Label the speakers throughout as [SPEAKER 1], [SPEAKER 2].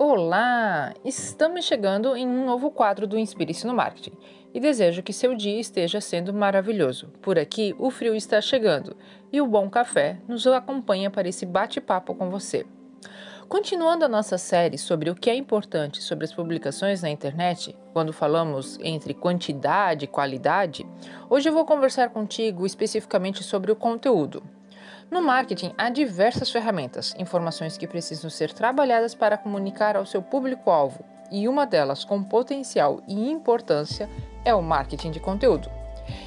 [SPEAKER 1] Olá! Estamos chegando em um novo quadro do Inspire-se no Marketing e desejo que seu dia esteja sendo maravilhoso. Por aqui, o frio está chegando e o bom café nos acompanha para esse bate-papo com você. Continuando a nossa série sobre o que é importante sobre as publicações na internet, quando falamos entre quantidade e qualidade, hoje eu vou conversar contigo especificamente sobre o conteúdo. No marketing, há diversas ferramentas, informações que precisam ser trabalhadas para comunicar ao seu público-alvo, e uma delas com potencial e importância é o marketing de conteúdo.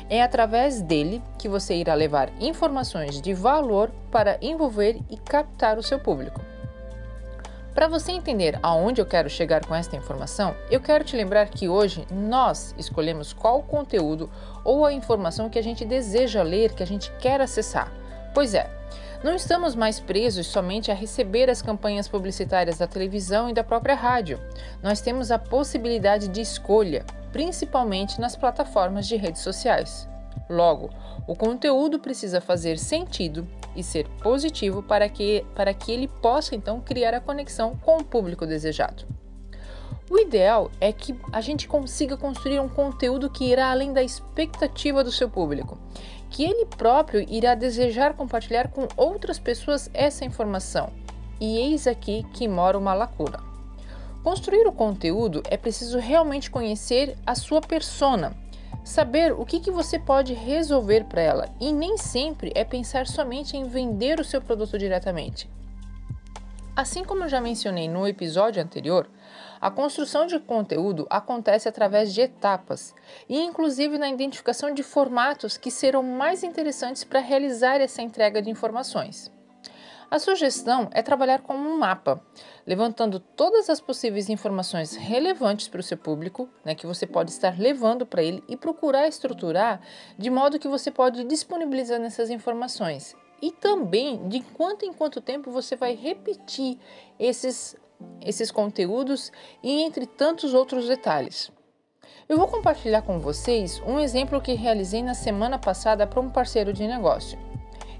[SPEAKER 1] É através dele que você irá levar informações de valor para envolver e captar o seu público. Para você entender aonde eu quero chegar com esta informação, eu quero te lembrar que hoje nós escolhemos qual conteúdo ou a informação que a gente deseja ler, que a gente quer acessar. Pois é, não estamos mais presos somente a receber as campanhas publicitárias da televisão e da própria rádio. Nós temos a possibilidade de escolha, principalmente nas plataformas de redes sociais. Logo, o conteúdo precisa fazer sentido e ser positivo para que, para que ele possa então criar a conexão com o público desejado. O ideal é que a gente consiga construir um conteúdo que irá além da expectativa do seu público, que ele próprio irá desejar compartilhar com outras pessoas essa informação. E eis aqui que mora uma lacuna. Construir o conteúdo é preciso realmente conhecer a sua persona, saber o que, que você pode resolver para ela, e nem sempre é pensar somente em vender o seu produto diretamente. Assim como já mencionei no episódio anterior, a construção de conteúdo acontece através de etapas e, inclusive, na identificação de formatos que serão mais interessantes para realizar essa entrega de informações. A sugestão é trabalhar com um mapa, levantando todas as possíveis informações relevantes para o seu público, né, que você pode estar levando para ele e procurar estruturar de modo que você pode disponibilizar essas informações e também de quanto em quanto tempo você vai repetir esses, esses conteúdos e entre tantos outros detalhes. Eu vou compartilhar com vocês um exemplo que realizei na semana passada para um parceiro de negócio.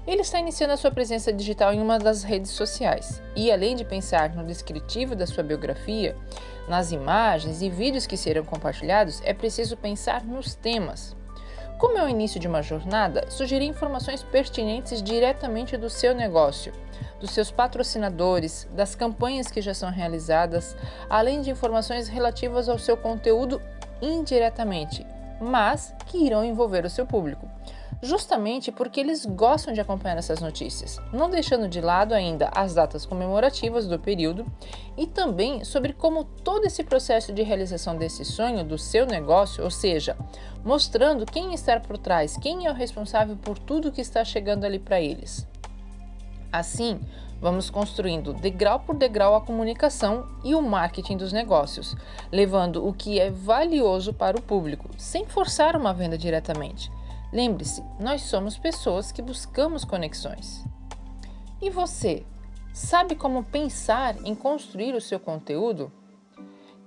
[SPEAKER 1] Ele está iniciando a sua presença digital em uma das redes sociais e, além de pensar no descritivo da sua biografia, nas imagens e vídeos que serão compartilhados, é preciso pensar nos temas. Como é o início de uma jornada, sugeri informações pertinentes diretamente do seu negócio, dos seus patrocinadores, das campanhas que já são realizadas, além de informações relativas ao seu conteúdo indiretamente, mas que irão envolver o seu público justamente porque eles gostam de acompanhar essas notícias, não deixando de lado ainda as datas comemorativas do período e também sobre como todo esse processo de realização desse sonho do seu negócio, ou seja, mostrando quem está por trás, quem é o responsável por tudo que está chegando ali para eles. Assim, vamos construindo degrau por degrau a comunicação e o marketing dos negócios, levando o que é valioso para o público, sem forçar uma venda diretamente Lembre-se, nós somos pessoas que buscamos conexões. E você, sabe como pensar em construir o seu conteúdo?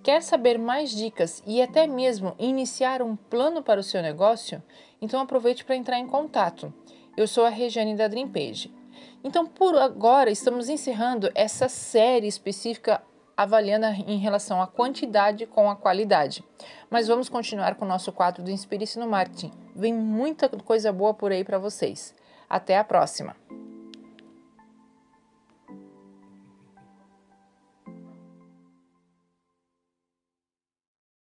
[SPEAKER 1] Quer saber mais dicas e até mesmo iniciar um plano para o seu negócio? Então aproveite para entrar em contato. Eu sou a Regiane da Dream Page. Então, por agora, estamos encerrando essa série específica avaliando em relação à quantidade com a qualidade. Mas vamos continuar com o nosso quadro do Inspire-se no Marketing. Vem muita coisa boa por aí para vocês. Até a próxima!